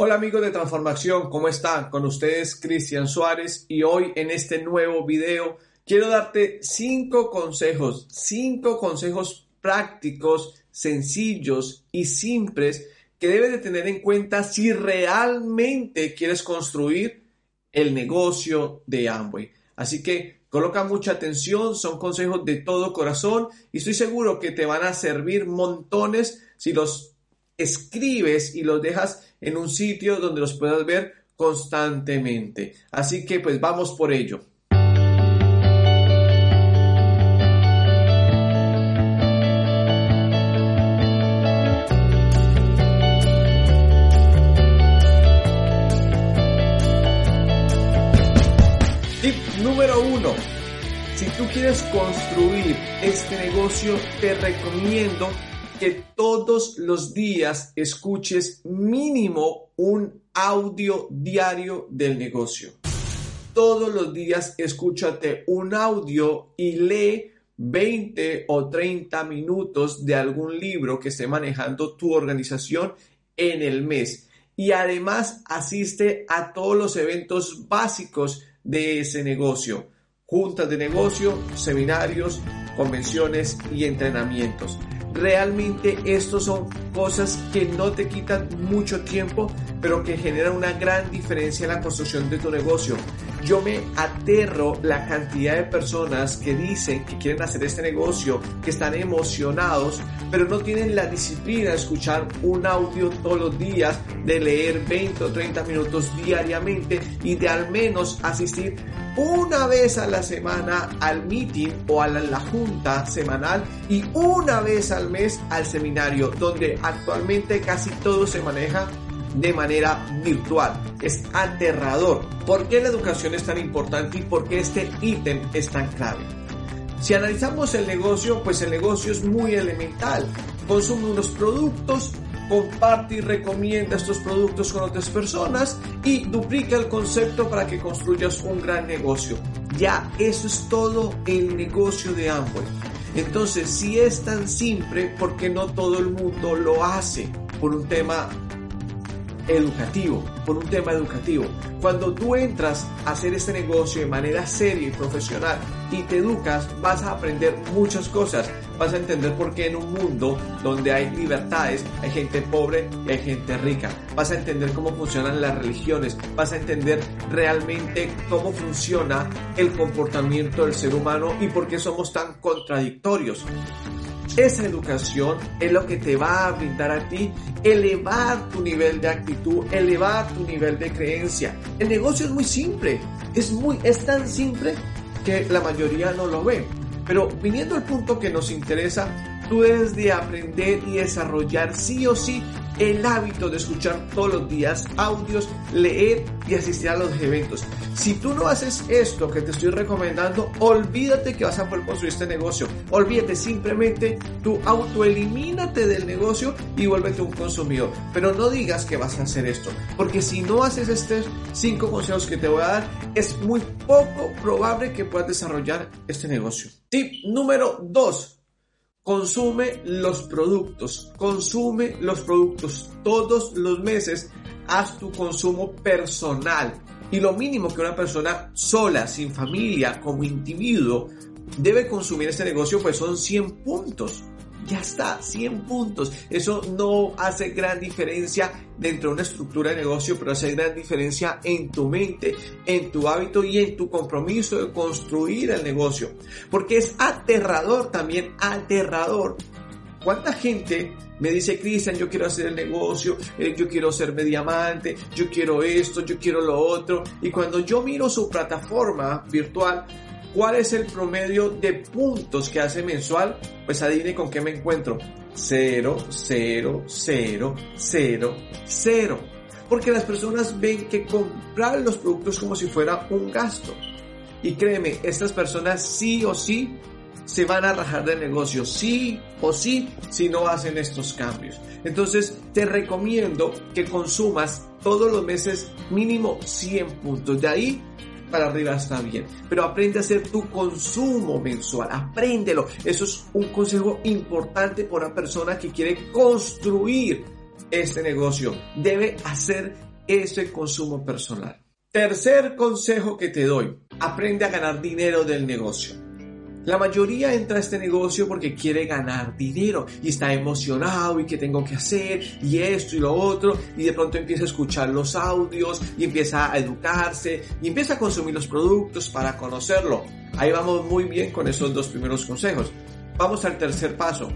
Hola amigos de Transformación, ¿cómo están? Con ustedes Cristian Suárez y hoy en este nuevo video quiero darte cinco consejos, cinco consejos prácticos, sencillos y simples que debes de tener en cuenta si realmente quieres construir el negocio de Amway. Así que coloca mucha atención, son consejos de todo corazón y estoy seguro que te van a servir montones si los escribes y los dejas en un sitio donde los puedas ver constantemente. Así que pues vamos por ello. Tip número uno. Si tú quieres construir este negocio, te recomiendo que todos los días escuches mínimo un audio diario del negocio. Todos los días escúchate un audio y lee 20 o 30 minutos de algún libro que esté manejando tu organización en el mes. Y además asiste a todos los eventos básicos de ese negocio. Juntas de negocio, seminarios, convenciones y entrenamientos. Realmente estos son cosas que no te quitan mucho tiempo, pero que generan una gran diferencia en la construcción de tu negocio. Yo me aterro la cantidad de personas que dicen que quieren hacer este negocio, que están emocionados, pero no tienen la disciplina de escuchar un audio todos los días, de leer 20 o 30 minutos diariamente y de al menos asistir una vez a la semana al meeting o a la, junta semanal y una vez al mes al seminario, donde actualmente casi todo se maneja de manera virtual. Es aterrador. ¿Por qué la educación es tan importante y por qué este ítem es tan clave? Si analizamos el negocio, pues el negocio es muy elemental. Consume unos productos, comparte y recomienda estos productos con otras personas y duplica el concepto para que construyas un gran negocio. Ya eso es todo el negocio de Amway. Entonces, si es tan simple, ¿por qué no todo el mundo lo hace? Por un tema educativo, por un tema educativo. Cuando tú entras a hacer este negocio de manera seria y profesional y te educas, vas a aprender muchas cosas. Vas a entender por qué en un mundo donde hay libertades hay gente pobre y hay gente rica. Vas a entender cómo funcionan las religiones. Vas a entender realmente cómo funciona el comportamiento del ser humano y por qué somos tan contradictorios. Esa educación es lo que te va a brindar a ti elevar tu nivel de actitud, elevar tu nivel de creencia. El negocio es muy simple, es muy es tan simple que la mayoría no lo ve. Pero viniendo al punto que nos interesa, tú debes de aprender y desarrollar sí o sí el hábito de escuchar todos los días audios, leer y asistir a los eventos. Si tú no haces esto que te estoy recomendando, olvídate que vas a poder construir este negocio. Olvídate simplemente, tú autoelimínate del negocio y vuélvete un consumidor. Pero no digas que vas a hacer esto, porque si no haces estos cinco consejos que te voy a dar, es muy poco probable que puedas desarrollar este negocio. Tip número 2 consume los productos, consume los productos todos los meses, haz tu consumo personal. Y lo mínimo que una persona sola, sin familia, como individuo, debe consumir este negocio, pues son 100 puntos. Ya está, 100 puntos. Eso no hace gran diferencia dentro de una estructura de negocio, pero hace gran diferencia en tu mente, en tu hábito y en tu compromiso de construir el negocio. Porque es aterrador también, aterrador. ¿Cuánta gente me dice, Cristian, yo quiero hacer el negocio, eh, yo quiero ser diamante, yo quiero esto, yo quiero lo otro? Y cuando yo miro su plataforma virtual, ¿Cuál es el promedio de puntos que hace mensual? Pues adivine con qué me encuentro. 0, 0, 0, 0, 0. Porque las personas ven que comprar los productos como si fuera un gasto. Y créeme, estas personas sí o sí se van a rajar del negocio, sí o sí, si no hacen estos cambios. Entonces, te recomiendo que consumas todos los meses mínimo 100 puntos. De ahí para arriba está bien. Pero aprende a hacer tu consumo mensual. Apréndelo. Eso es un consejo importante para una persona que quiere construir este negocio. Debe hacer ese consumo personal. Tercer consejo que te doy, aprende a ganar dinero del negocio. La mayoría entra a este negocio porque quiere ganar dinero y está emocionado y que tengo que hacer y esto y lo otro y de pronto empieza a escuchar los audios y empieza a educarse y empieza a consumir los productos para conocerlo. Ahí vamos muy bien con esos dos primeros consejos. Vamos al tercer paso.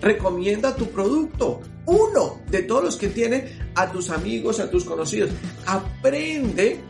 Recomienda tu producto, uno de todos los que tiene a tus amigos, a tus conocidos. Aprende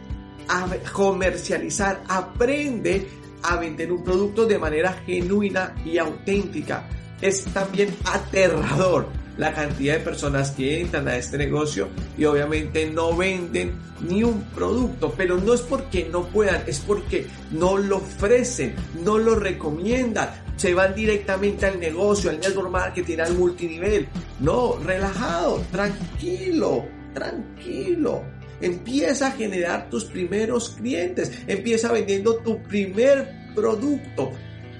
a comercializar, aprende a vender un producto de manera genuina y auténtica. Es también aterrador la cantidad de personas que entran a este negocio y obviamente no venden ni un producto, pero no es porque no puedan, es porque no lo ofrecen, no lo recomiendan, se van directamente al negocio, al network marketing, al multinivel. No, relajado, tranquilo, tranquilo. Empieza a generar tus primeros clientes. Empieza vendiendo tu primer producto.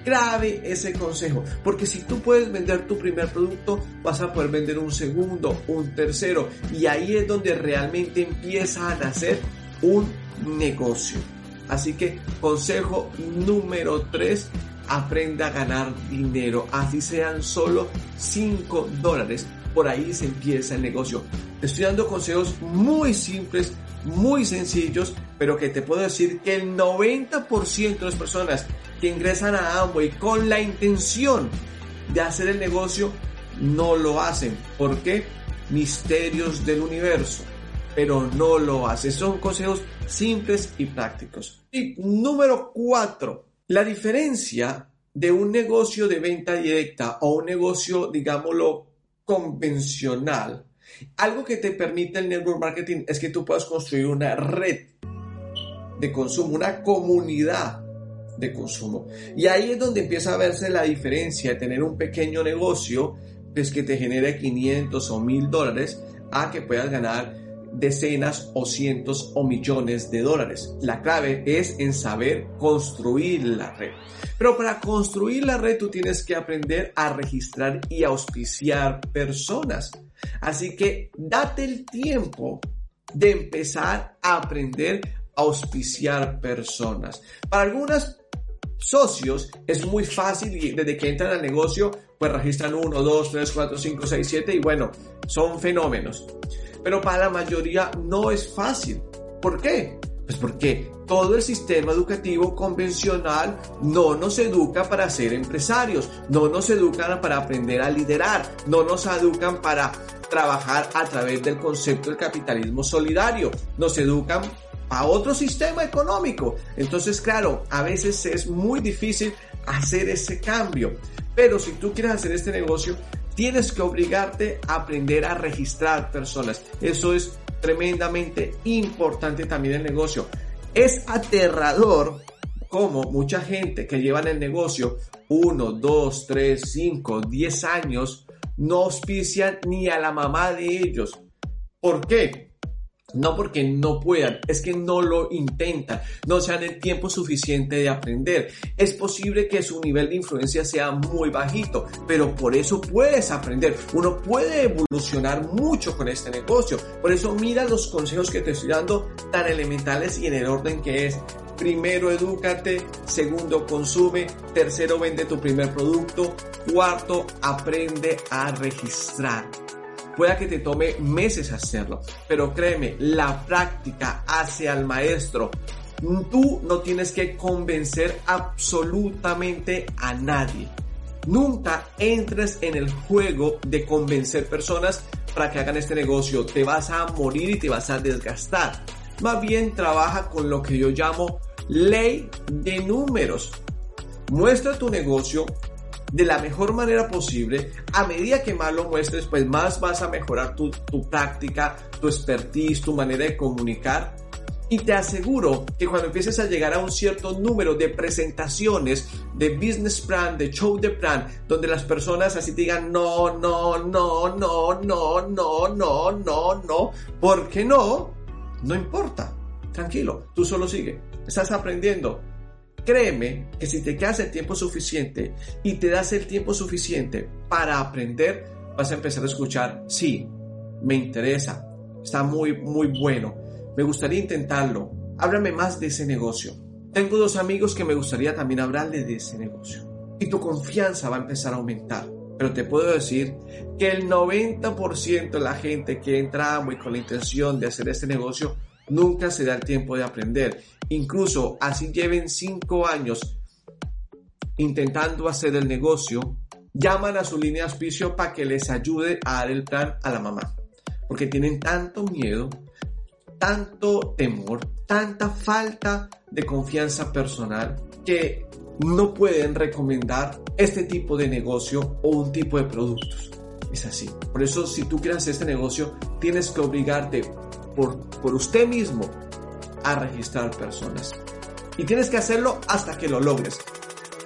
Grave ese consejo, porque si tú puedes vender tu primer producto, vas a poder vender un segundo, un tercero, y ahí es donde realmente empieza a nacer un negocio. Así que consejo número 3, aprenda a ganar dinero, así sean solo 5 dólares por ahí se empieza el negocio. Estoy dando consejos muy simples, muy sencillos, pero que te puedo decir que el 90% de las personas que ingresan a Amway con la intención de hacer el negocio no lo hacen. ¿Por qué? Misterios del universo. Pero no lo hacen. Son consejos simples y prácticos. Y número 4. La diferencia de un negocio de venta directa o un negocio, digámoslo, convencional, algo que te permite el network marketing es que tú puedas construir una red de consumo, una comunidad de consumo. Y ahí es donde empieza a verse la diferencia de tener un pequeño negocio, pues que te genere 500 o 1000 dólares, a que puedas ganar decenas o cientos o millones de dólares. La clave es en saber construir la red. Pero para construir la red tú tienes que aprender a registrar y auspiciar personas. Así que date el tiempo de empezar a aprender a auspiciar personas. Para algunas socios es muy fácil y desde que entran al negocio pues registran 1, 2, 3, 4, 5, 6, 7 y bueno, son fenómenos pero para la mayoría no es fácil. ¿Por qué? Pues porque todo el sistema educativo convencional no nos educa para ser empresarios, no nos educan para aprender a liderar, no nos educan para trabajar a través del concepto del capitalismo solidario, nos educan a otro sistema económico. Entonces, claro, a veces es muy difícil hacer ese cambio. Pero si tú quieres hacer este negocio, tienes que obligarte a aprender a registrar personas. Eso es tremendamente importante también en el negocio. Es aterrador como mucha gente que lleva en el negocio 1, 2, 3, 5, 10 años no auspician ni a la mamá de ellos. ¿Por qué? No porque no puedan, es que no lo intentan, no se dan el tiempo suficiente de aprender. Es posible que su nivel de influencia sea muy bajito, pero por eso puedes aprender. Uno puede evolucionar mucho con este negocio. Por eso mira los consejos que te estoy dando tan elementales y en el orden que es. Primero, edúcate. Segundo, consume. Tercero, vende tu primer producto. Cuarto, aprende a registrar. Pueda que te tome meses hacerlo, pero créeme, la práctica hace al maestro. Tú no tienes que convencer absolutamente a nadie. Nunca entres en el juego de convencer personas para que hagan este negocio. Te vas a morir y te vas a desgastar. Más bien trabaja con lo que yo llamo ley de números. Muestra tu negocio, de la mejor manera posible, a medida que más lo muestres, pues más vas a mejorar tu, práctica, tu expertise, tu manera de comunicar. Y te aseguro que cuando empieces a llegar a un cierto número de presentaciones, de business plan, de show de plan, donde las personas así te digan no, no, no, no, no, no, no, no, no, ¿por qué no? No importa. Tranquilo, tú solo sigue. Estás aprendiendo Créeme que si te quedas el tiempo suficiente y te das el tiempo suficiente para aprender, vas a empezar a escuchar, sí, me interesa, está muy, muy bueno. Me gustaría intentarlo. Háblame más de ese negocio. Tengo dos amigos que me gustaría también hablarle de ese negocio. Y tu confianza va a empezar a aumentar. Pero te puedo decir que el 90% de la gente que entra muy con la intención de hacer este negocio nunca se da el tiempo de aprender. Incluso así lleven cinco años intentando hacer el negocio, llaman a su línea de auspicio para que les ayude a dar el plan a la mamá. Porque tienen tanto miedo, tanto temor, tanta falta de confianza personal que no pueden recomendar este tipo de negocio o un tipo de productos. Es así. Por eso si tú quieres este negocio, tienes que obligarte por, por usted mismo a registrar personas. Y tienes que hacerlo hasta que lo logres.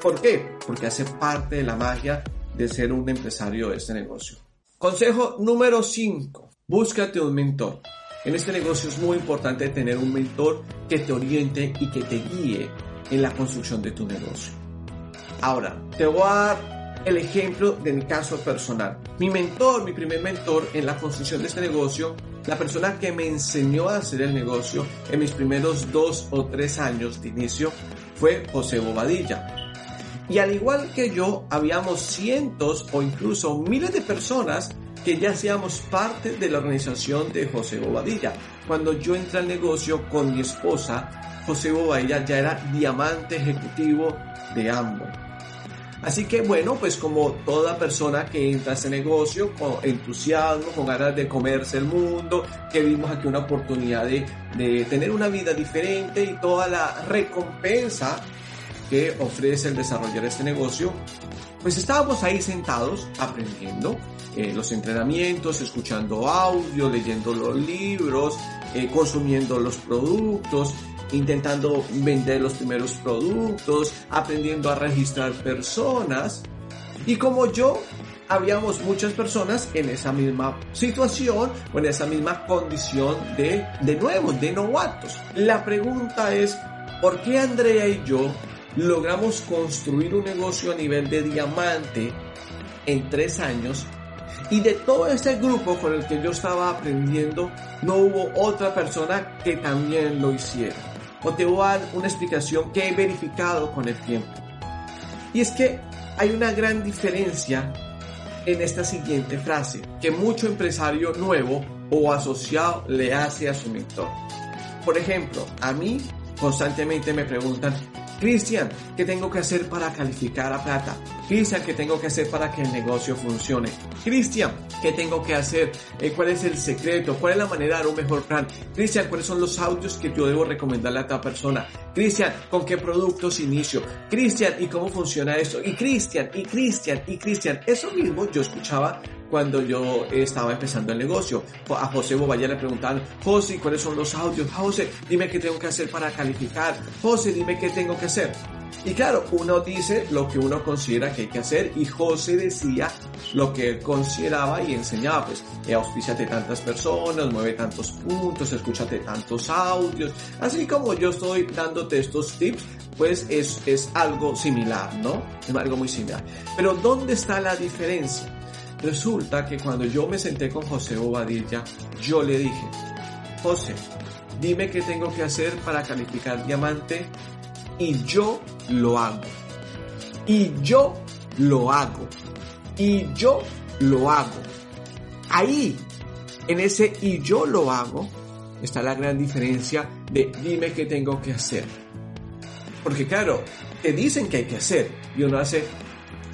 ¿Por qué? Porque hace parte de la magia de ser un empresario de este negocio. Consejo número 5. Búscate un mentor. En este negocio es muy importante tener un mentor que te oriente y que te guíe en la construcción de tu negocio. Ahora, te voy a dar el ejemplo de mi caso personal. Mi mentor, mi primer mentor en la construcción de este negocio, la persona que me enseñó a hacer el negocio en mis primeros dos o tres años de inicio, fue José Bobadilla. Y al igual que yo, habíamos cientos o incluso miles de personas que ya hacíamos parte de la organización de José Bobadilla. Cuando yo entré al negocio con mi esposa, José Bobadilla ya era diamante ejecutivo de ambos. Así que bueno, pues como toda persona que entra a ese negocio con entusiasmo, con ganas de comerse el mundo, que vimos aquí una oportunidad de, de tener una vida diferente y toda la recompensa que ofrece el desarrollar este negocio, pues estábamos ahí sentados aprendiendo eh, los entrenamientos, escuchando audio, leyendo los libros, eh, consumiendo los productos, intentando vender los primeros productos, aprendiendo a registrar personas. Y como yo, habíamos muchas personas en esa misma situación o en esa misma condición de, de nuevos, de novatos. La pregunta es, ¿por qué Andrea y yo logramos construir un negocio a nivel de diamante en tres años y de todo este grupo con el que yo estaba aprendiendo, no hubo otra persona que también lo hiciera. O te voy a dar una explicación que he verificado con el tiempo. Y es que hay una gran diferencia en esta siguiente frase que mucho empresario nuevo o asociado le hace a su mentor. Por ejemplo, a mí constantemente me preguntan, Cristian, ¿qué tengo que hacer para calificar a plata? Cristian, ¿qué tengo que hacer para que el negocio funcione? Cristian, ¿qué tengo que hacer? Eh, ¿Cuál es el secreto? ¿Cuál es la manera de dar un mejor plan? Cristian, ¿cuáles son los audios que yo debo recomendarle a esta persona? Cristian, ¿con qué productos inicio? Cristian, ¿y cómo funciona esto? Y Cristian, y Cristian, y Cristian. Eso mismo yo escuchaba cuando yo estaba empezando el negocio. A José Bobaya le preguntaban, José, ¿cuáles son los audios? José, dime qué tengo que hacer para calificar. José, dime qué tengo que hacer. Y claro, uno dice lo que uno considera que hay que hacer y José decía lo que él consideraba y enseñaba, pues, eh, auspíciate tantas personas, mueve tantos puntos, escúchate tantos audios. Así como yo estoy dándote estos tips, pues es, es algo similar, ¿no? Es algo muy similar. Pero ¿dónde está la diferencia? Resulta que cuando yo me senté con José Bobadilla, yo le dije, José, dime qué tengo que hacer para calificar diamante y yo lo hago. Y yo lo hago. Y yo lo hago. Ahí, en ese y yo lo hago, está la gran diferencia de dime qué tengo que hacer. Porque claro, te dicen que hay que hacer y uno hace,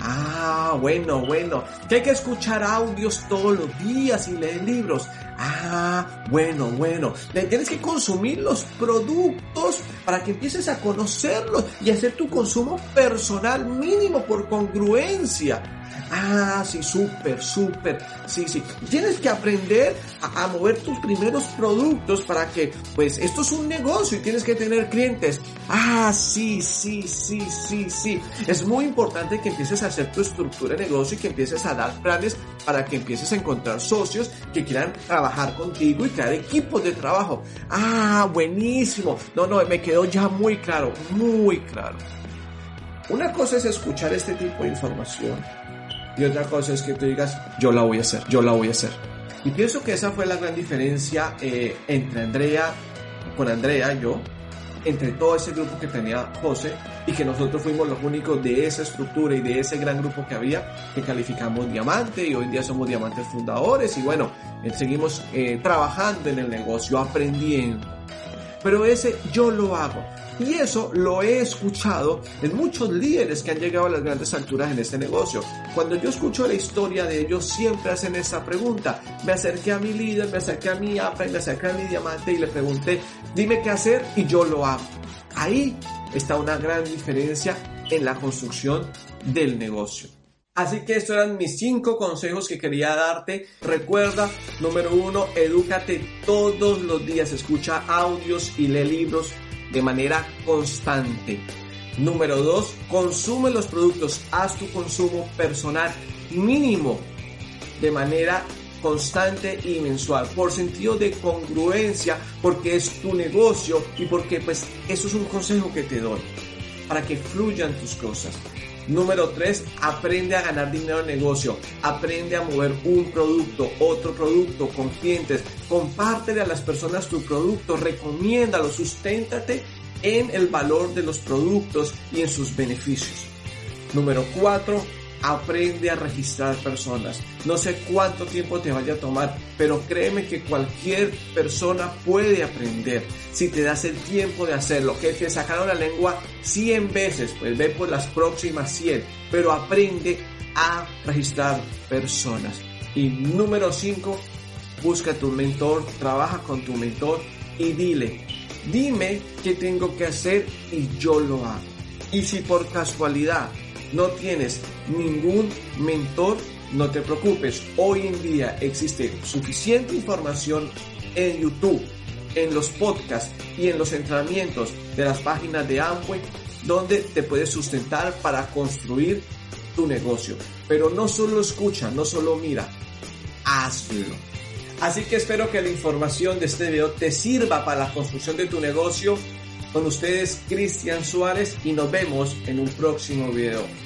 Ah, bueno, bueno. Que hay que escuchar audios todos los días y leer libros. Ah, bueno, bueno. Tienes que consumir los productos para que empieces a conocerlos y hacer tu consumo personal mínimo por congruencia. Ah, sí, súper, súper. Sí, sí. Tienes que aprender a, mover tus primeros productos para que, pues, esto es un negocio y tienes que tener clientes. Ah, sí, sí, sí, sí, sí. Es muy importante que empieces a hacer tu estructura de negocio y que empieces a dar planes para que empieces a encontrar socios que quieran trabajar contigo y crear equipos de trabajo. Ah, buenísimo. No, no, me quedó ya muy claro, muy claro. Una cosa es escuchar este tipo de información y otra cosa es que tú digas, yo la voy a hacer, yo la voy a hacer. Y pienso que esa fue la gran diferencia eh, entre Andrea, con Andrea y yo, entre todo ese grupo que tenía José y que nosotros fuimos los únicos de esa estructura y de ese gran grupo que había que calificamos diamante y hoy en día somos diamantes fundadores y bueno, eh, seguimos eh, trabajando en el negocio, aprendiendo. Pero ese yo lo hago. Y eso lo he escuchado en muchos líderes que han llegado a las grandes alturas en este negocio. Cuando yo escucho la historia de ellos, siempre hacen esa pregunta. Me acerqué a mi líder, me acerqué a mi APRA, me acerqué a mi diamante y le pregunté, dime qué hacer y yo lo hago. Ahí está una gran diferencia en la construcción del negocio. Así que estos eran mis cinco consejos que quería darte. Recuerda, número uno, edúcate todos los días, escucha audios y lee libros de manera constante. Número 2. Consume los productos. Haz tu consumo personal mínimo de manera constante y mensual por sentido de congruencia porque es tu negocio y porque pues eso es un consejo que te doy para que fluyan tus cosas Número 3, aprende a ganar dinero en negocio. Aprende a mover un producto, otro producto con clientes. Compártele a las personas tu producto, recomiéndalo, susténtate en el valor de los productos y en sus beneficios. Número 4, aprende a registrar personas. No sé cuánto tiempo te vaya a tomar, pero créeme que cualquier persona puede aprender si te das el tiempo de hacerlo. Que te sacaron la lengua 100 veces, pues ve por las próximas 100, pero aprende a registrar personas. Y número 5, busca tu mentor, trabaja con tu mentor y dile, dime qué tengo que hacer y yo lo hago. Y si por casualidad no tienes ningún mentor, no te preocupes. Hoy en día existe suficiente información en YouTube, en los podcasts y en los entrenamientos de las páginas de Amway donde te puedes sustentar para construir tu negocio. Pero no solo escucha, no solo mira, hazlo. Así que espero que la información de este video te sirva para la construcción de tu negocio con ustedes, Cristian Suárez, y nos vemos en un próximo video.